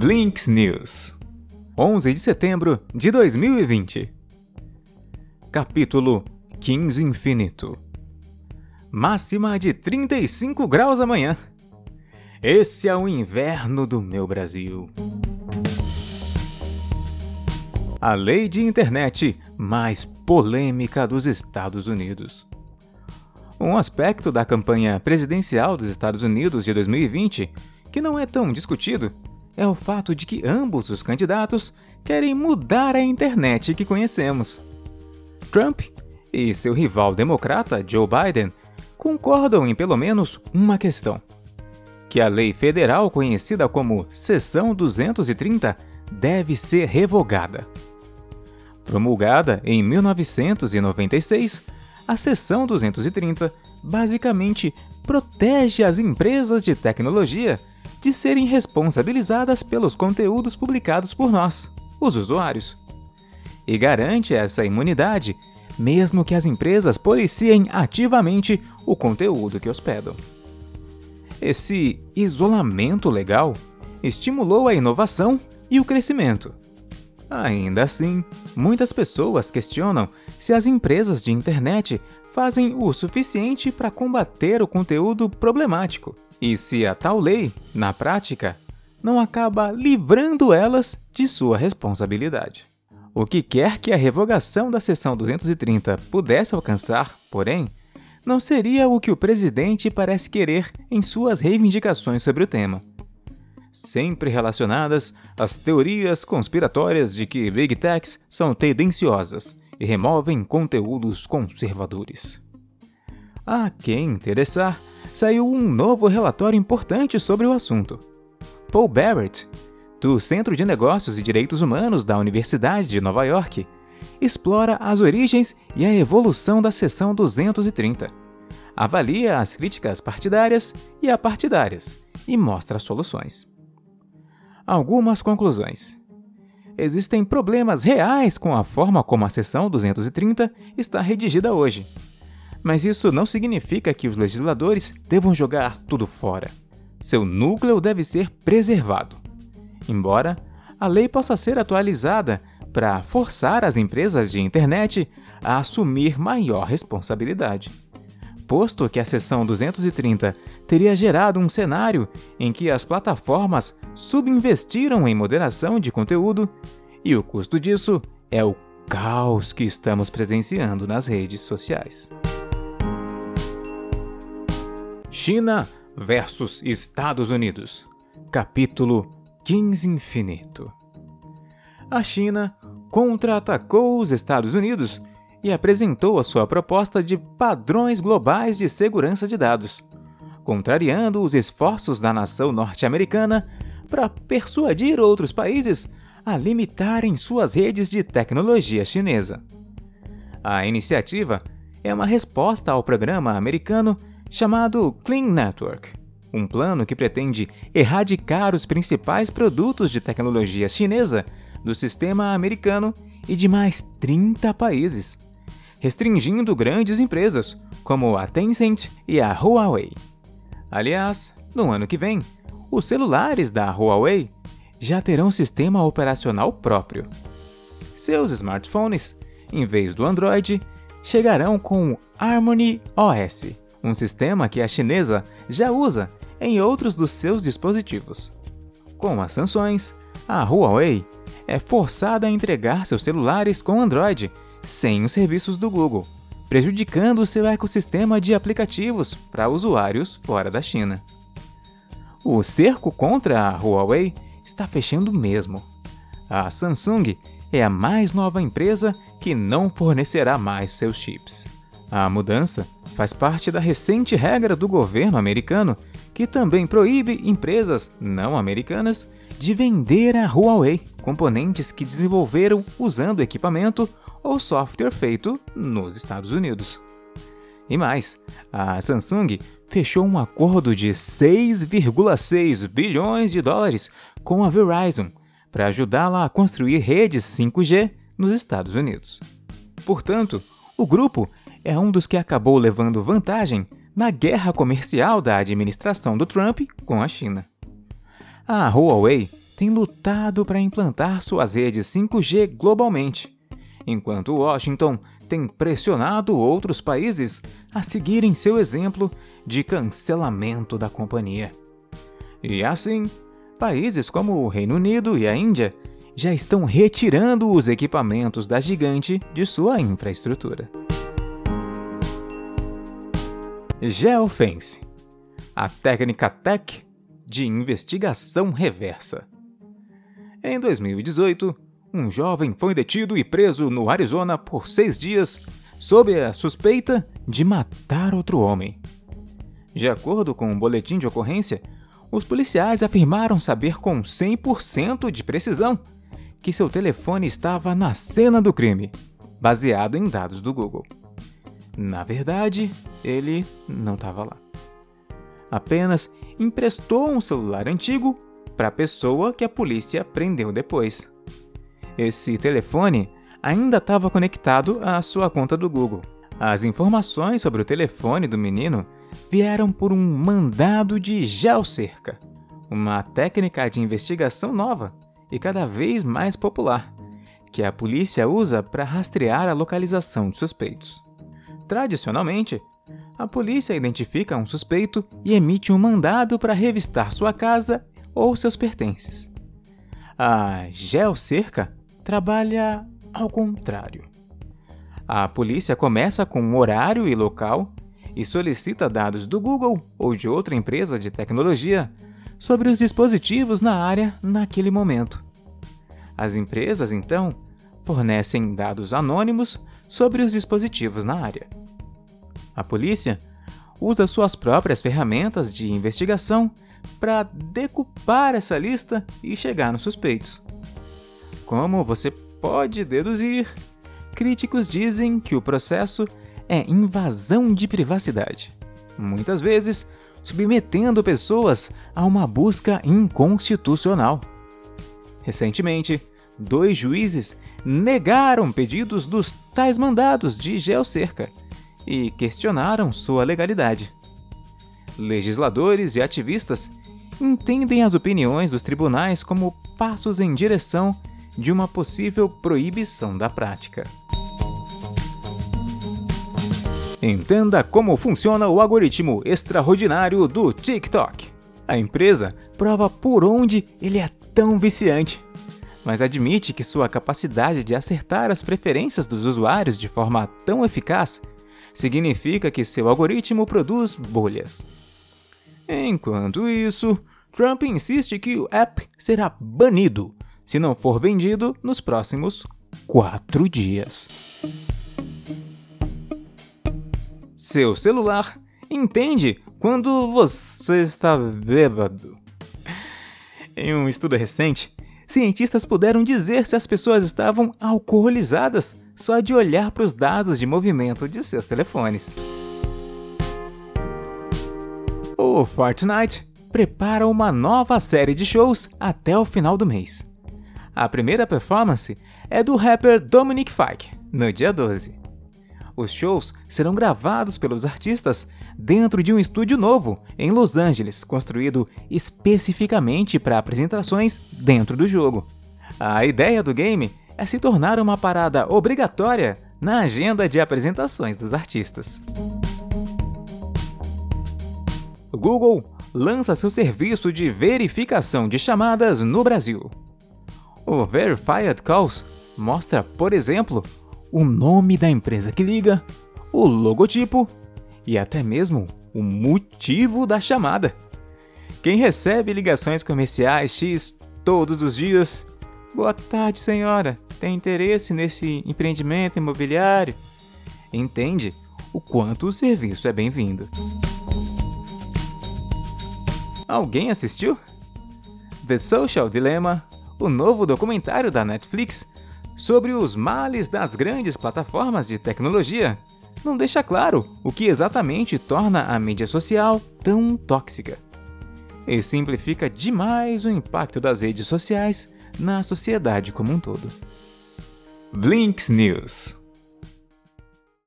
Blinks News, 11 de setembro de 2020. Capítulo 15 Infinito. Máxima de 35 graus amanhã. Esse é o inverno do meu Brasil. A lei de internet mais polêmica dos Estados Unidos. Um aspecto da campanha presidencial dos Estados Unidos de 2020 que não é tão discutido é o fato de que ambos os candidatos querem mudar a internet que conhecemos. Trump e seu rival democrata Joe Biden concordam em pelo menos uma questão: que a lei federal conhecida como Seção 230 deve ser revogada. Promulgada em 1996, a Seção 230 basicamente protege as empresas de tecnologia de serem responsabilizadas pelos conteúdos publicados por nós, os usuários. E garante essa imunidade, mesmo que as empresas policiem ativamente o conteúdo que hospedam. Esse isolamento legal estimulou a inovação e o crescimento, Ainda assim, muitas pessoas questionam se as empresas de internet fazem o suficiente para combater o conteúdo problemático. E se a tal lei, na prática, não acaba livrando elas de sua responsabilidade. O que quer que a revogação da seção 230 pudesse alcançar, porém, não seria o que o presidente parece querer em suas reivindicações sobre o tema. Sempre relacionadas às teorias conspiratórias de que Big Techs são tendenciosas e removem conteúdos conservadores. A quem interessar, saiu um novo relatório importante sobre o assunto. Paul Barrett, do Centro de Negócios e Direitos Humanos da Universidade de Nova York, explora as origens e a evolução da seção 230. Avalia as críticas partidárias e apartidárias e mostra soluções algumas conclusões. Existem problemas reais com a forma como a seção 230 está redigida hoje. Mas isso não significa que os legisladores devam jogar tudo fora. Seu núcleo deve ser preservado. Embora a lei possa ser atualizada para forçar as empresas de internet a assumir maior responsabilidade posto que a seção 230 teria gerado um cenário em que as plataformas subinvestiram em moderação de conteúdo, e o custo disso é o caos que estamos presenciando nas redes sociais. China versus Estados Unidos. Capítulo 15 Infinito. A China contra-atacou os Estados Unidos e apresentou a sua proposta de padrões globais de segurança de dados, contrariando os esforços da nação norte-americana para persuadir outros países a limitarem suas redes de tecnologia chinesa. A iniciativa é uma resposta ao programa americano chamado Clean Network, um plano que pretende erradicar os principais produtos de tecnologia chinesa do sistema americano e de mais 30 países restringindo grandes empresas, como a Tencent e a Huawei. Aliás, no ano que vem, os celulares da Huawei já terão sistema operacional próprio. Seus smartphones, em vez do Android, chegarão com Harmony OS, um sistema que a chinesa já usa em outros dos seus dispositivos. Com as sanções, a Huawei é forçada a entregar seus celulares com Android sem os serviços do Google, prejudicando seu ecossistema de aplicativos para usuários fora da China. O cerco contra a Huawei está fechando mesmo. A Samsung é a mais nova empresa que não fornecerá mais seus chips. A mudança faz parte da recente regra do governo americano que também proíbe empresas não americanas de vender a Huawei componentes que desenvolveram usando equipamento ou software feito nos Estados Unidos. E mais, a Samsung fechou um acordo de 6,6 bilhões de dólares com a Verizon para ajudá-la a construir redes 5G nos Estados Unidos. Portanto, o grupo é um dos que acabou levando vantagem na guerra comercial da administração do Trump com a China. A Huawei tem lutado para implantar suas redes 5G globalmente, enquanto Washington tem pressionado outros países a seguirem seu exemplo de cancelamento da companhia. E assim, países como o Reino Unido e a Índia já estão retirando os equipamentos da gigante de sua infraestrutura. Geofence a técnica TEC de investigação reversa. Em 2018, um jovem foi detido e preso no Arizona por seis dias sob a suspeita de matar outro homem. De acordo com um boletim de ocorrência, os policiais afirmaram saber com 100% de precisão que seu telefone estava na cena do crime, baseado em dados do Google. Na verdade, ele não estava lá. Apenas emprestou um celular antigo para a pessoa que a polícia prendeu depois. Esse telefone ainda estava conectado à sua conta do Google. As informações sobre o telefone do menino vieram por um mandado de geocerca, uma técnica de investigação nova e cada vez mais popular, que a polícia usa para rastrear a localização de suspeitos. Tradicionalmente, a polícia identifica um suspeito e emite um mandado para revistar sua casa ou seus pertences. A geocerca trabalha ao contrário. A polícia começa com um horário e local e solicita dados do Google ou de outra empresa de tecnologia sobre os dispositivos na área naquele momento. As empresas, então, fornecem dados anônimos sobre os dispositivos na área. A polícia usa suas próprias ferramentas de investigação para decupar essa lista e chegar nos suspeitos. Como você pode deduzir, críticos dizem que o processo é invasão de privacidade, muitas vezes submetendo pessoas a uma busca inconstitucional. Recentemente, dois juízes negaram pedidos dos tais mandados de geocerca e questionaram sua legalidade. Legisladores e ativistas entendem as opiniões dos tribunais como passos em direção de uma possível proibição da prática. Entenda como funciona o algoritmo extraordinário do TikTok. A empresa prova por onde ele é tão viciante, mas admite que sua capacidade de acertar as preferências dos usuários de forma tão eficaz significa que seu algoritmo produz bolhas. Enquanto isso, Trump insiste que o app será banido se não for vendido nos próximos quatro dias. Seu celular entende quando você está bêbado. Em um estudo recente, cientistas puderam dizer se as pessoas estavam alcoolizadas só de olhar para os dados de movimento de seus telefones. O Fortnite prepara uma nova série de shows até o final do mês. A primeira performance é do rapper Dominic Fike, no dia 12. Os shows serão gravados pelos artistas dentro de um estúdio novo em Los Angeles, construído especificamente para apresentações dentro do jogo. A ideia do game é se tornar uma parada obrigatória na agenda de apresentações dos artistas. Google lança seu serviço de verificação de chamadas no Brasil. O Verified Calls mostra, por exemplo, o nome da empresa que liga, o logotipo e até mesmo o motivo da chamada. Quem recebe ligações comerciais X todos os dias? Boa tarde, senhora. Tem interesse nesse empreendimento imobiliário? Entende o quanto o serviço é bem-vindo. Alguém assistiu? The Social Dilemma, o novo documentário da Netflix sobre os males das grandes plataformas de tecnologia, não deixa claro o que exatamente torna a mídia social tão tóxica. E simplifica demais o impacto das redes sociais na sociedade como um todo. Blinks News